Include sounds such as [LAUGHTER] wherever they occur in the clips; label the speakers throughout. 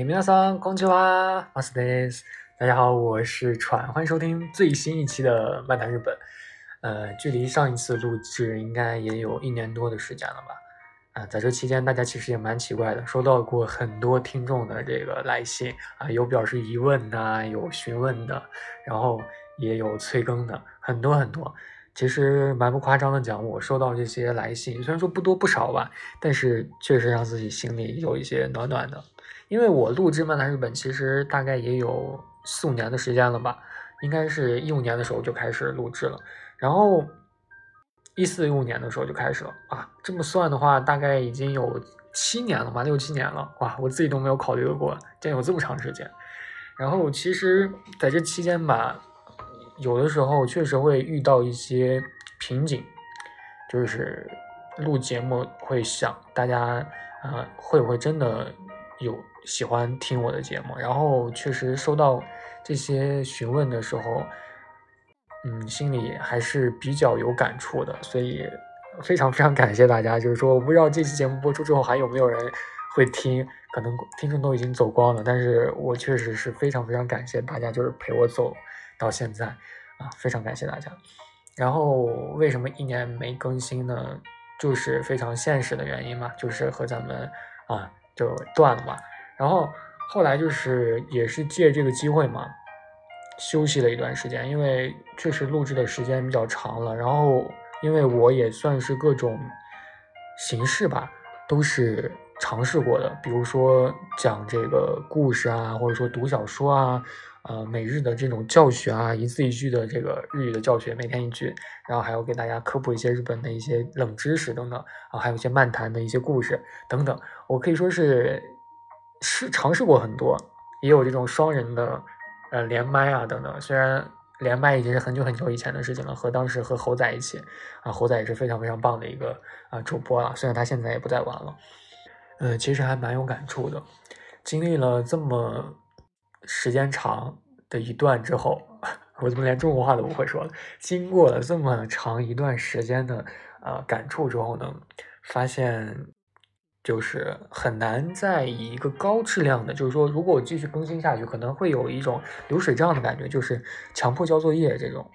Speaker 1: 哎，皆さんこんにちは、マスです。大家好，我是川，欢迎收听最新一期的漫谈日本。呃，距离上一次录制应该也有一年多的时间了吧？啊，在这期间，大家其实也蛮奇怪的，收到过很多听众的这个来信啊，有表示疑问的，有询问的，然后也有催更的，很多很多。其实蛮不夸张的讲，我收到这些来信，虽然说不多不少吧，但是确实让自己心里有一些暖暖的。 因为我录制《漫谈日本》其实大概也有四五年的时间了吧，应该是一五年的时候就开始录制了，然后一四一五年的时候就开始了啊，这么算的话，大概已经有七年了吧，六七年了，哇，我自己都没有考虑过，竟然有这么长时间。然后其实在这期间吧。有的时候确实会遇到一些瓶颈，就是录节目会想大家啊会不会真的有喜欢听我的节目？然后确实收到这些询问的时候，嗯，心里还是比较有感触的。所以非常非常感谢大家。就是说，我不知道这期节目播出之后还有没有人会听，可能听众都已经走光了。但是我确实是非常非常感谢大家，就是陪我走。到现在啊，非常感谢大家。然后为什么一年没更新呢？就是非常现实的原因嘛，就是和咱们啊就断了嘛。然后后来就是也是借这个机会嘛，休息了一段时间，因为确实录制的时间比较长了。然后因为我也算是各种形式吧，都是尝试过的，比如说讲这个故事啊，或者说读小说啊。呃，每日的这种教学啊，一字一句的这个日语的教学，每天一句，然后还要给大家科普一些日本的一些冷知识等等啊，还有一些漫谈的一些故事等等。我可以说是试尝试过很多，也有这种双人的呃连麦啊等等。虽然连麦已经是很久很久以前的事情了，和当时和猴仔一起啊，猴仔也是非常非常棒的一个啊主播啊，虽然他现在也不在玩了，呃，其实还蛮有感触的，经历了这么。时间长的一段之后，[LAUGHS] 我怎么连中国话都不会说了？经过了这么长一段时间的呃感触之后呢，发现就是很难再以一个高质量的，就是说，如果我继续更新下去，可能会有一种流水账的感觉，就是强迫交作业这种，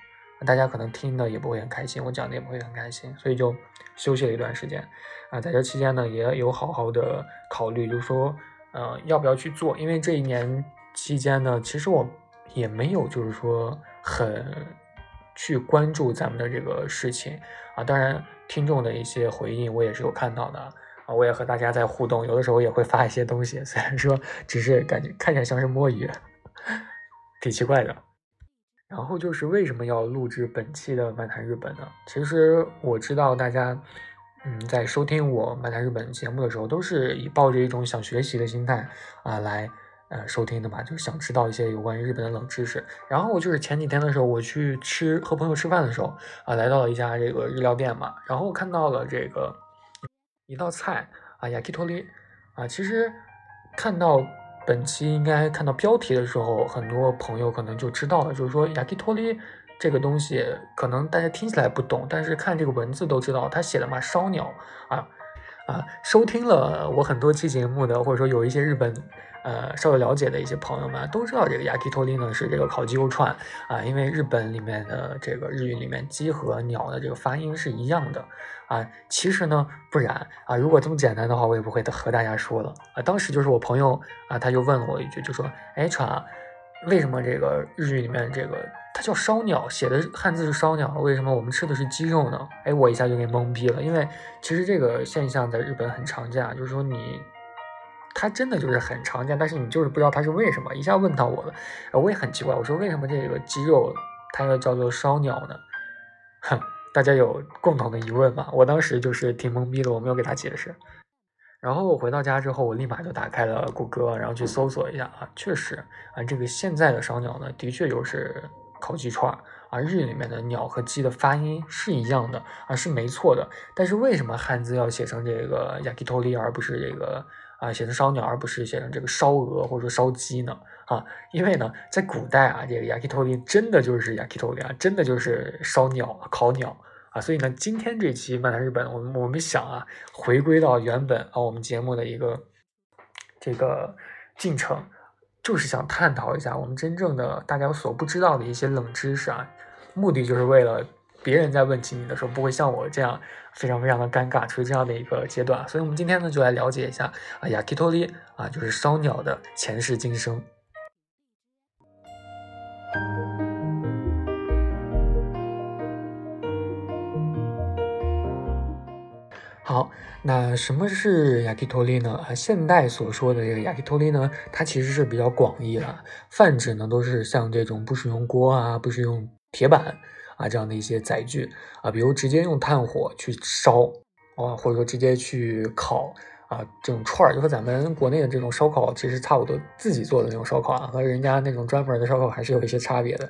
Speaker 1: 大家可能听的也不会很开心，我讲的也不会很开心，所以就休息了一段时间啊。在这期间呢，也有好好的考虑，就是说，呃，要不要去做？因为这一年。期间呢，其实我也没有就是说很去关注咱们的这个事情啊。当然，听众的一些回应我也是有看到的啊。我也和大家在互动，有的时候也会发一些东西，[LAUGHS] 虽然说只是感觉看起来像是摸鱼，挺奇怪的。然后就是为什么要录制本期的漫谈日本呢？其实我知道大家嗯在收听我漫谈日本节目的时候，都是以抱着一种想学习的心态啊来。呃，收听的嘛，就是想知道一些有关于日本的冷知识。然后就是前几天的时候，我去吃和朋友吃饭的时候啊，来到了一家这个日料店嘛，然后看到了这个一道菜啊，yakitori 啊。其实看到本期应该看到标题的时候，很多朋友可能就知道了，就是说 yakitori 这个东西，可能大家听起来不懂，但是看这个文字都知道，它写的嘛，烧鸟啊啊。收听了我很多期节目的，或者说有一些日本。呃，稍微了解的一些朋友们都知道，这个 yakitori 呢是这个烤鸡肉串啊，因为日本里面的这个日语里面鸡和鸟的这个发音是一样的啊。其实呢不然啊，如果这么简单的话，我也不会和大家说了啊。当时就是我朋友啊，他就问了我一句，就说：“哎，川，为什么这个日语里面这个它叫烧鸟，写的汉字是烧鸟，为什么我们吃的是鸡肉呢？”哎，我一下就给懵逼了，因为其实这个现象在日本很常见，就是说你。它真的就是很常见，但是你就是不知道它是为什么。一下问到我了，我也很奇怪，我说为什么这个鸡肉它要叫做烧鸟呢？哼，大家有共同的疑问吗？我当时就是挺懵逼的，我没有给他解释。然后我回到家之后，我立马就打开了谷歌，然后去搜索一下啊，确实啊，这个现在的烧鸟呢，的确就是烤鸡串啊，日语里面的鸟和鸡的发音是一样的啊，是没错的。但是为什么汉字要写成这个 yakitori 而不是这个？啊，写成烧鸟，而不是写成这个烧鹅或者说烧鸡呢？啊，因为呢，在古代啊，这个 yakitori 真的就是 yakitori 啊，真的就是烧鸟、烤鸟啊。所以呢，今天这期漫谈日本，我们我们想啊，回归到原本啊，我们节目的一个这个进程，就是想探讨一下我们真正的大家所不知道的一些冷知识啊，目的就是为了别人在问起你的时候，不会像我这样非常非常的尴尬，处于这样的一个阶段。所以，我们今天呢，就来了解一下啊，亚基托利啊，就是烧鸟的前世今生。好，那什么是雅 k 托 t 呢？啊，现代所说的这个雅 k 托 t 呢，它其实是比较广义了，泛指呢都是像这种不使用锅啊，不使用铁板啊这样的一些载具啊，比如直接用炭火去烧啊，或者说直接去烤啊，这种串儿就和咱们国内的这种烧烤其实差不多，自己做的那种烧烤啊，和人家那种专门的烧烤还是有一些差别的。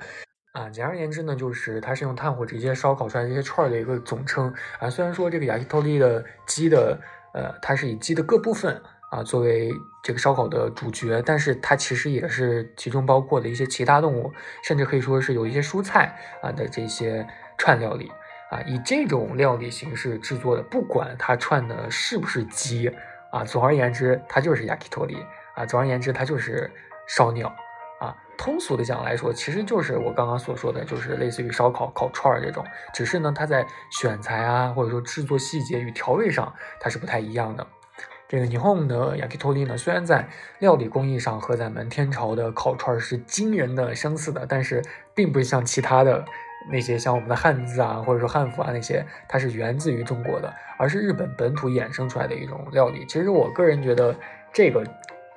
Speaker 1: 啊，简而言之呢，就是它是用炭火直接烧烤出来这些串儿的一个总称啊。虽然说这个雅 k 托利的鸡的，呃，它是以鸡的各部分啊作为这个烧烤的主角，但是它其实也是其中包括的一些其他动物，甚至可以说是有一些蔬菜啊的这些串料理啊。以这种料理形式制作的，不管它串的是不是鸡啊，总而言之，它就是雅 k 托利啊。总而言之，它就是烧鸟。通俗的讲来说，其实就是我刚刚所说的，就是类似于烧烤、烤串儿这种，只是呢，它在选材啊，或者说制作细节与调味上，它是不太一样的。这个霓虹的 yakitori 呢，虽然在料理工艺上和咱们天朝的烤串是惊人的相似的，但是并不像其他的那些像我们的汉字啊，或者说汉服啊那些，它是源自于中国的，而是日本本土衍生出来的一种料理。其实我个人觉得这个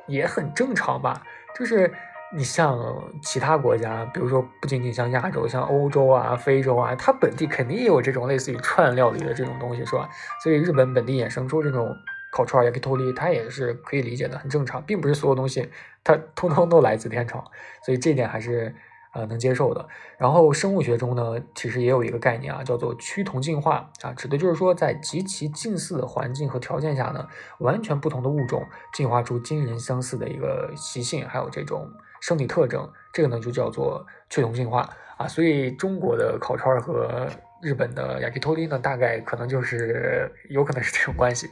Speaker 1: 也很正常吧，就是。你像其他国家，比如说不仅仅像亚洲，像欧洲啊、非洲啊，它本地肯定也有这种类似于串料理的这种东西，是吧？所以日本本地衍生出这种烤串也可以脱离，它也是可以理解的，很正常，并不是所有东西它通通都来自天朝，所以这点还是。呃，能接受的。然后生物学中呢，其实也有一个概念啊，叫做趋同进化啊，指的就是说，在极其近似的环境和条件下呢，完全不同的物种进化出惊人相似的一个习性，还有这种生理特征，这个呢就叫做趋同进化啊。所以中国的烤串和日本的雅 k 托 t 呢，大概可能就是有可能是这种关系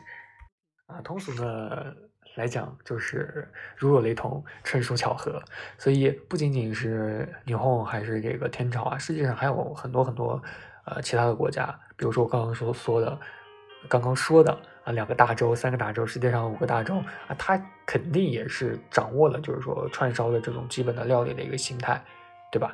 Speaker 1: 啊。通俗呢。来讲就是如有雷同，纯属巧合。所以不仅仅是霓虹，还是这个天朝啊，世界上还有很多很多呃其他的国家，比如说我刚刚说说的，刚刚说的啊两个大洲、三个大洲，世界上五个大洲啊，他肯定也是掌握了就是说串烧的这种基本的料理的一个形态，对吧？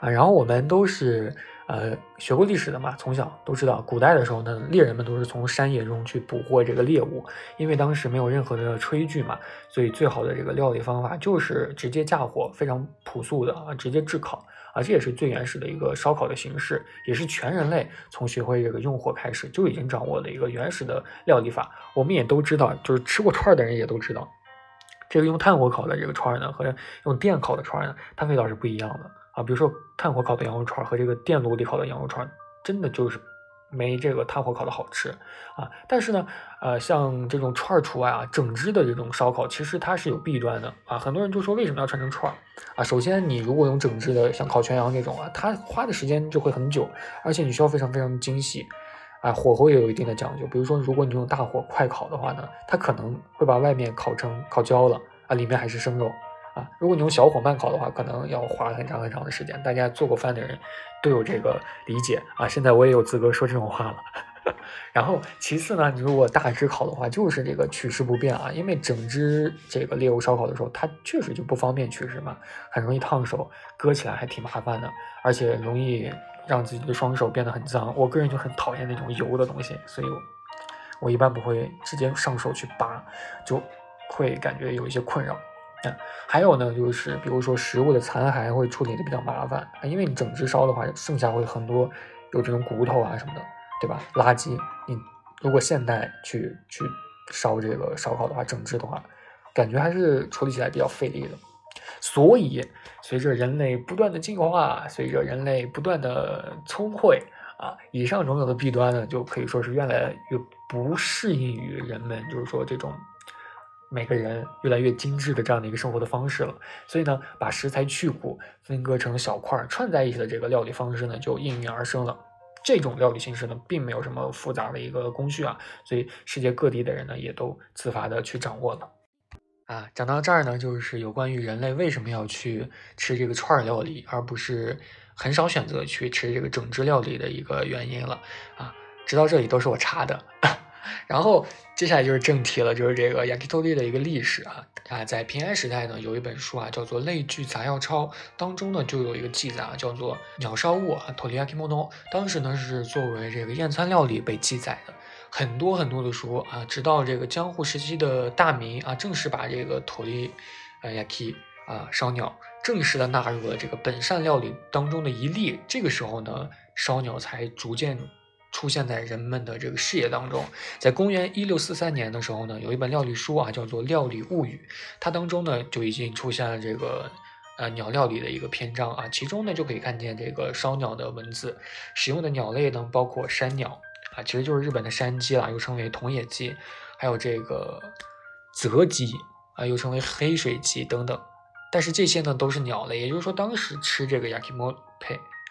Speaker 1: 啊，然后我们都是。呃，学过历史的嘛，从小都知道，古代的时候呢，猎人们都是从山野中去捕获这个猎物，因为当时没有任何的炊具嘛，所以最好的这个料理方法就是直接架火，非常朴素的啊，直接炙烤啊，这也是最原始的一个烧烤的形式，也是全人类从学会这个用火开始就已经掌握的一个原始的料理法。我们也都知道，就是吃过串的人也都知道，这个用炭火烤的这个串呢，和用电烤的串呢，它味道是不一样的。啊，比如说炭火烤的羊肉串和这个电炉里烤的羊肉串，真的就是没这个炭火烤的好吃啊。但是呢，呃，像这种串儿除外啊，整只的这种烧烤其实它是有弊端的啊。很多人就说为什么要串成串儿啊？首先，你如果用整只的，像烤全羊这种啊，它花的时间就会很久，而且你需要非常非常精细啊，火候也有一定的讲究。比如说，如果你用大火快烤的话呢，它可能会把外面烤成烤焦了啊，里面还是生肉。啊，如果你用小火慢烤的话，可能要花很长很长的时间。大家做过饭的人都有这个理解啊。现在我也有资格说这种话了。[LAUGHS] 然后其次呢，你如果大只烤的话，就是这个取食不便啊，因为整只这个猎物烧烤的时候，它确实就不方便取食嘛，很容易烫手，割起来还挺麻烦的，而且容易让自己的双手变得很脏。我个人就很讨厌那种油的东西，所以我一般不会直接上手去拔，就会感觉有一些困扰。还有呢，就是比如说食物的残骸会处理的比较麻烦啊，因为你整只烧的话，剩下会很多有这种骨头啊什么的，对吧？垃圾，你如果现代去去烧这个烧烤的话，整只的话，感觉还是处理起来比较费力的。所以，随着人类不断的进化，随着人类不断的聪慧啊，以上种种的弊端呢，就可以说是越来越不适应于人们，就是说这种。每个人越来越精致的这样的一个生活的方式了，所以呢，把食材去骨分割成小块串在一起的这个料理方式呢，就应运而生了。这种料理形式呢，并没有什么复杂的一个工序啊，所以世界各地的人呢，也都自发的去掌握了。啊，讲到这儿呢，就是有关于人类为什么要去吃这个串儿料理，而不是很少选择去吃这个整只料理的一个原因了。啊，直到这里都是我查的。[LAUGHS] 然后接下来就是正题了，就是这个 yakitori 的一个历史啊啊，在平安时代呢，有一本书啊叫做《类聚杂药抄》，当中呢就有一个记载啊，叫做鸟烧物啊 toriyakimono，当时呢是作为这个宴餐料理被记载的。很多很多的书啊，直到这个江户时期的大明啊，正式把这个 tori 呃 yaki 啊烧鸟正式的纳入了这个本膳料理当中的一例。这个时候呢，烧鸟才逐渐。出现在人们的这个视野当中。在公元一六四三年的时候呢，有一本料理书啊，叫做《料理物语》，它当中呢就已经出现了这个呃鸟料理的一个篇章啊，其中呢就可以看见这个烧鸟的文字，使用的鸟类呢包括山鸟啊，其实就是日本的山鸡啦，又称为桐野鸡，还有这个泽鸡啊，又称为黑水鸡等等。但是这些呢都是鸟类，也就是说当时吃这个 yakimoto。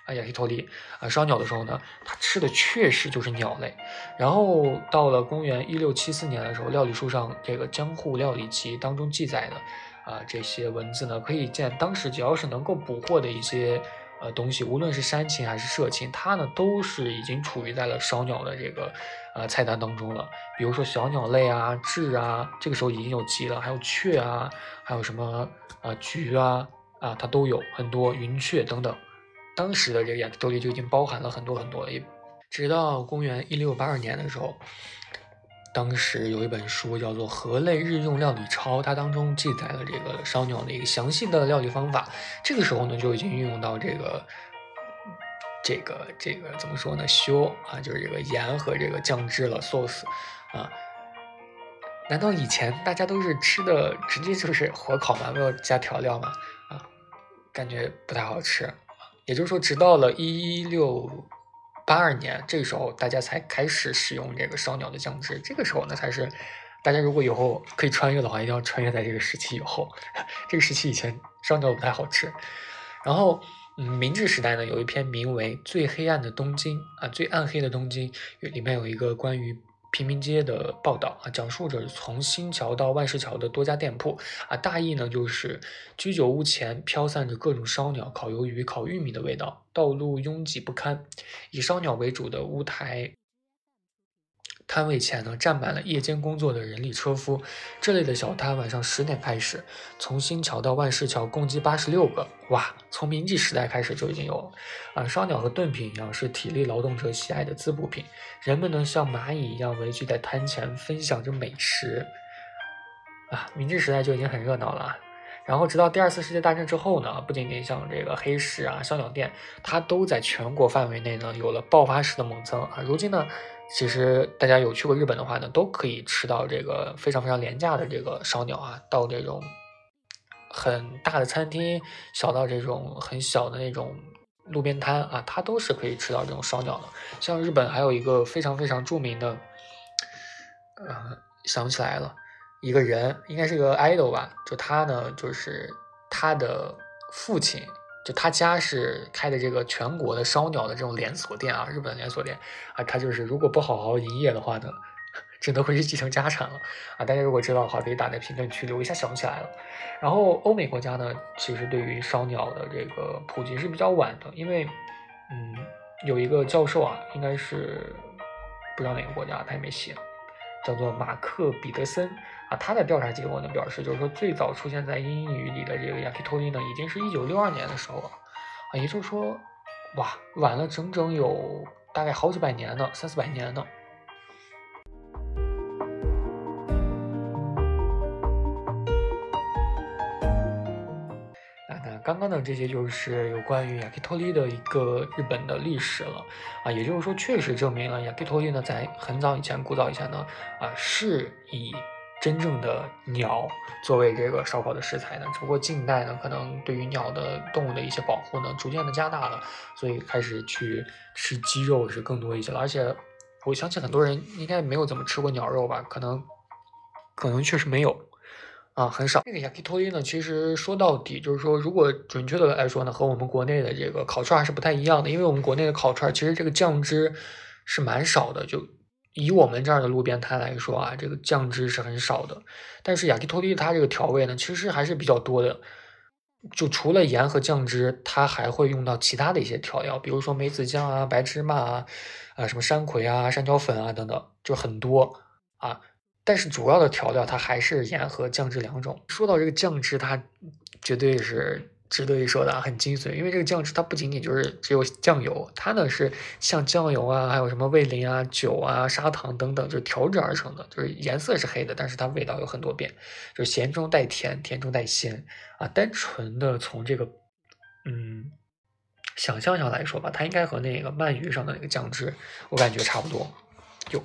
Speaker 1: 啊，亚西托利啊，烧鸟的时候呢，他吃的确实就是鸟类。然后到了公元一六七四年的时候，料理书上这个《江户料理集》当中记载的啊这些文字呢，可以见当时只要是能够捕获的一些呃东西，无论是山禽还是社禽，它呢都是已经处于在了烧鸟的这个呃菜单当中了。比如说小鸟类啊，雉啊，这个时候已经有鸡了，还有雀啊，还有什么啊菊啊啊，它都有很多云雀等等。当时的这个亚克多利就已经包含了很多很多，一直到公元一六八二年的时候，当时有一本书叫做《河类日用料理抄》，它当中记载了这个烧鸟的一个详细的料理方法。这个时候呢，就已经运用到这个这个这个怎么说呢？修啊，就是这个盐和这个酱汁了，sauce 啊。难道以前大家都是吃的直接就是火烤吗？没有加调料吗？啊，感觉不太好吃。也就是说，直到了一六八二年，这个时候大家才开始使用这个烧鸟的酱汁。这个时候呢，才是大家如果以后可以穿越的话，一定要穿越在这个时期以后。[LAUGHS] 这个时期以前烧鸟不太好吃。然后，嗯，明治时代呢，有一篇名为《最黑暗的东京》啊，最暗黑的东京，里面有一个关于。平民街的报道啊，讲述着从新桥到万事桥的多家店铺啊，大意呢就是居酒屋前飘散着各种烧鸟、烤鱿鱼、烤玉米的味道，道路拥挤不堪，以烧鸟为主的屋台。摊位前呢，站满了夜间工作的人力车夫。这类的小摊晚上十点开始，从新桥到万事桥共计八十六个。哇，从明治时代开始就已经有了。啊，烧鸟和炖品一样，是体力劳动者喜爱的滋补品。人们呢，像蚂蚁一样围聚在摊前，分享着美食。啊，明治时代就已经很热闹了。然后，直到第二次世界大战之后呢，不仅仅像这个黑市啊、烧鸟店，它都在全国范围内呢有了爆发式的猛增啊。如今呢。其实大家有去过日本的话呢，都可以吃到这个非常非常廉价的这个烧鸟啊。到这种很大的餐厅，小到这种很小的那种路边摊啊，它都是可以吃到这种烧鸟的。像日本还有一个非常非常著名的，呃，想不起来了，一个人应该是个 idol 吧，就他呢，就是他的父亲。就他家是开的这个全国的烧鸟的这种连锁店啊，日本的连锁店啊，他就是如果不好好营业的话呢，只能会是继承家产了啊！大家如果知道的话，可以打在评论区里，我一下想不起来了。然后欧美国家呢，其实对于烧鸟的这个普及是比较晚的，因为嗯，有一个教授啊，应该是不知道哪个国家，他也没写。叫做马克·彼得森啊，他的调查结果呢表示，就是说最早出现在英语里的这个 yakitori 呢，已经是一九六二年的时候了啊，也就是说，哇，晚了整整有大概好几百年呢，三四百年呢。刚刚的这些就是有关于 yakitori 的一个日本的历史了啊，也就是说，确实证明了 yakitori 呢，在很早以前、古早以前呢，啊，是以真正的鸟作为这个烧烤的食材的。只不过近代呢，可能对于鸟的动物的一些保护呢，逐渐的加大了，所以开始去吃鸡肉是更多一些了。而且，我相信很多人应该没有怎么吃过鸟肉吧？可能，可能确实没有。啊，很少。这个 yakitori 呢，其实说到底就是说，如果准确的来说呢，和我们国内的这个烤串还是不太一样的，因为我们国内的烤串其实这个酱汁是蛮少的，就以我们这儿的路边摊来说啊，这个酱汁是很少的。但是 yakitori 它这个调味呢，其实还是比较多的。就除了盐和酱汁，它还会用到其他的一些调料，比如说梅子酱啊、白芝麻啊、啊什么山葵啊、山椒粉啊等等，就很多啊。但是主要的调料它还是盐和酱汁两种。说到这个酱汁，它绝对是。值得一说的啊，很精髓，因为这个酱汁它不仅仅就是只有酱油，它呢是像酱油啊，还有什么味淋啊、酒啊、砂糖等等，就是调制而成的，就是颜色是黑的，但是它味道有很多变，就是咸中带甜，甜中带鲜啊。单纯的从这个嗯想象上来说吧，它应该和那个鳗鱼上的那个酱汁，我感觉差不多，就。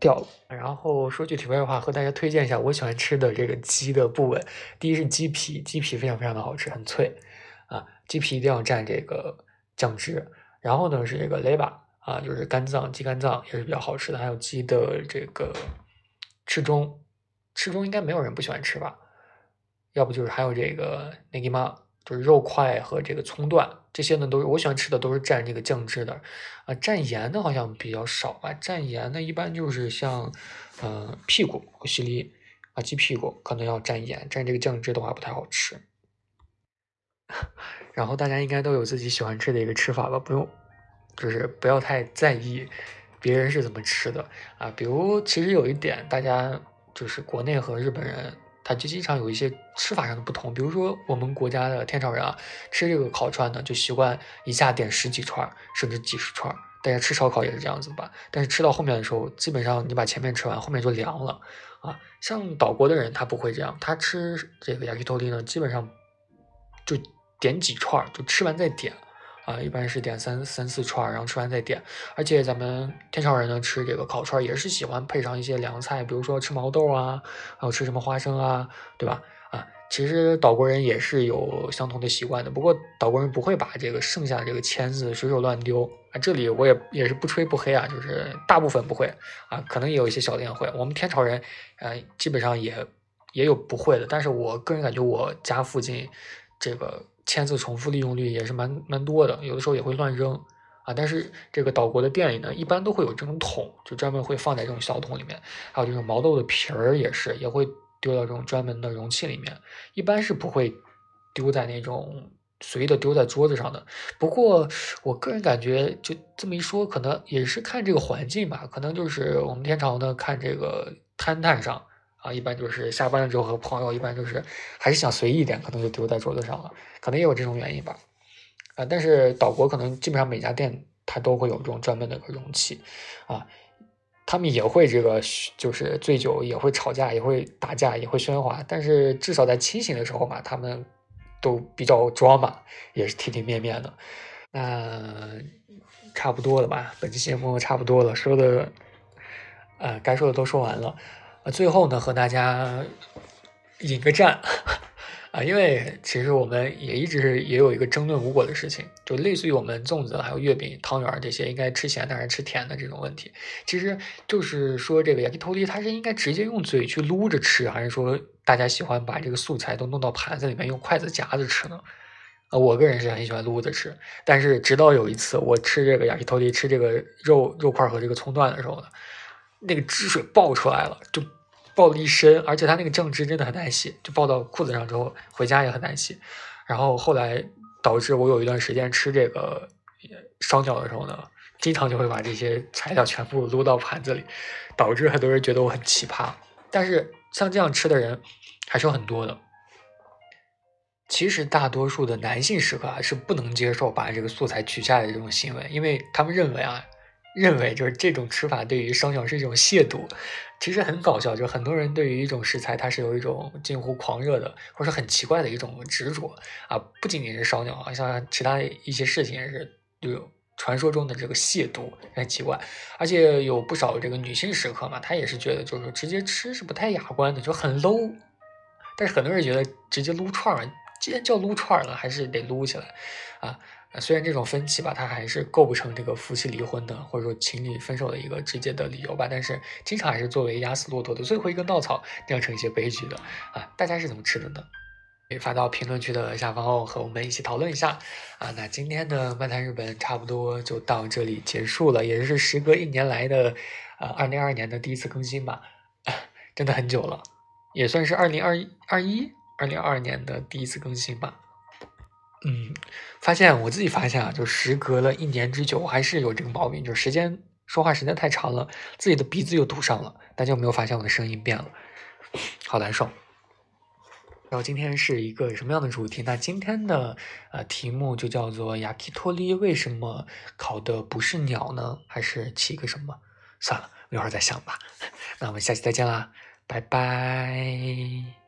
Speaker 1: 掉了。然后说句题外话，和大家推荐一下我喜欢吃的这个鸡的部位。第一是鸡皮，鸡皮非常非常的好吃，很脆啊。鸡皮一定要蘸这个酱汁。然后呢是这个肋巴啊，就是肝脏，鸡肝脏也是比较好吃的。还有鸡的这个翅中，翅中应该没有人不喜欢吃吧？要不就是还有这个内吉玛。就是肉块和这个葱段，这些呢都是我喜欢吃的，都是蘸这个酱汁的，啊，蘸盐的好像比较少吧。蘸盐的一般就是像，嗯，屁股和西里啊，鸡屁股可能要蘸盐，蘸这个酱汁的话不太好吃。[LAUGHS] 然后大家应该都有自己喜欢吃的一个吃法吧，不用，就是不要太在意别人是怎么吃的啊。比如其实有一点，大家就是国内和日本人。它就经常有一些吃法上的不同，比如说我们国家的天朝人啊，吃这个烤串呢，就习惯一下点十几串，甚至几十串。大家吃烧烤也是这样子吧？但是吃到后面的时候，基本上你把前面吃完，后面就凉了啊。像岛国的人他不会这样，他吃这个 yakitori 呢，基本上就点几串，就吃完再点。啊，一般是点三三四串，然后吃完再点。而且咱们天朝人呢，吃这个烤串也是喜欢配上一些凉菜，比如说吃毛豆啊，还有吃什么花生啊，对吧？啊，其实岛国人也是有相同的习惯的，不过岛国人不会把这个剩下的这个签子随手乱丢啊。这里我也也是不吹不黑啊，就是大部分不会啊，可能也有一些小店会。我们天朝人，呃，基本上也也有不会的，但是我个人感觉我家附近这个。签字重复利用率也是蛮蛮多的，有的时候也会乱扔啊。但是这个岛国的店里呢，一般都会有这种桶，就专门会放在这种小桶里面。还有这种毛豆的皮儿也是，也会丢到这种专门的容器里面，一般是不会丢在那种随意的丢在桌子上的。不过我个人感觉，就这么一说，可能也是看这个环境吧，可能就是我们天朝呢，看这个摊摊上。啊，一般就是下班了之后和朋友，一般就是还是想随意一点，可能就丢在桌子上了，可能也有这种原因吧。啊，但是岛国可能基本上每家店它都会有这种专门的个容器，啊，他们也会这个就是醉酒，也会吵架，也会打架，也会喧哗，但是至少在清醒的时候嘛，他们都比较装嘛，也是体体面面的。那差不多了吧，本期节目差不多了，说的，呃，该说的都说完了。啊，最后呢，和大家引个战 [LAUGHS] 啊，因为其实我们也一直也有一个争论无果的事情，就类似于我们粽子、还有月饼、汤圆这些应该吃咸的还是吃甜的这种问题。其实就是说，这个 yakitori 它是应该直接用嘴去撸着吃，还是说大家喜欢把这个素材都弄到盘子里面用筷子夹着吃呢？啊，我个人是很喜欢撸着吃，但是直到有一次我吃这个 yakitori 吃这个肉肉块和这个葱段的时候呢。那个汁水爆出来了，就爆了一身，而且它那个酱汁真的很难洗，就爆到裤子上之后，回家也很难洗。然后后来导致我有一段时间吃这个烧鸟的时候呢，经常就会把这些材料全部撸到盘子里，导致很多人觉得我很奇葩。但是像这样吃的人还是有很多的。其实大多数的男性食客啊是不能接受把这个素材取下来的这种行为，因为他们认为啊。认为就是这种吃法对于烧鸟是一种亵渎，其实很搞笑。就很多人对于一种食材，它是有一种近乎狂热的，或者很奇怪的一种执着啊。不仅仅是烧鸟啊，像其他一些事情也是，就传说中的这个亵渎很奇怪。而且有不少这个女性食客嘛，她也是觉得就是直接吃是不太雅观的，就很 low。但是很多人觉得直接撸串儿既然叫撸串儿了，还是得撸起来啊。啊虽然这种分歧吧，它还是构不成这个夫妻离婚的，或者说情侣分手的一个直接的理由吧，但是经常还是作为压死骆驼的最后一根稻草，酿成一些悲剧的啊。大家是怎么吃的呢？可以发到评论区的下方哦，和我们一起讨论一下啊。那今天的漫谈日本差不多就到这里结束了，也是时隔一年来的呃二零二二年的第一次更新吧，真的很久了，也算是二零二一二一二零二二年的第一次更新吧。嗯，发现我自己发现啊，就时隔了一年之久，我还是有这个毛病，就是时间说话时间太长了，自己的鼻子又堵上了。大家有没有发现我的声音变了？好难受。然后今天是一个什么样的主题？那今天的呃题目就叫做“雅克托利为什么烤的不是鸟呢？还是起个什么？算了，一会儿再想吧。[LAUGHS] 那我们下期再见啦，拜拜。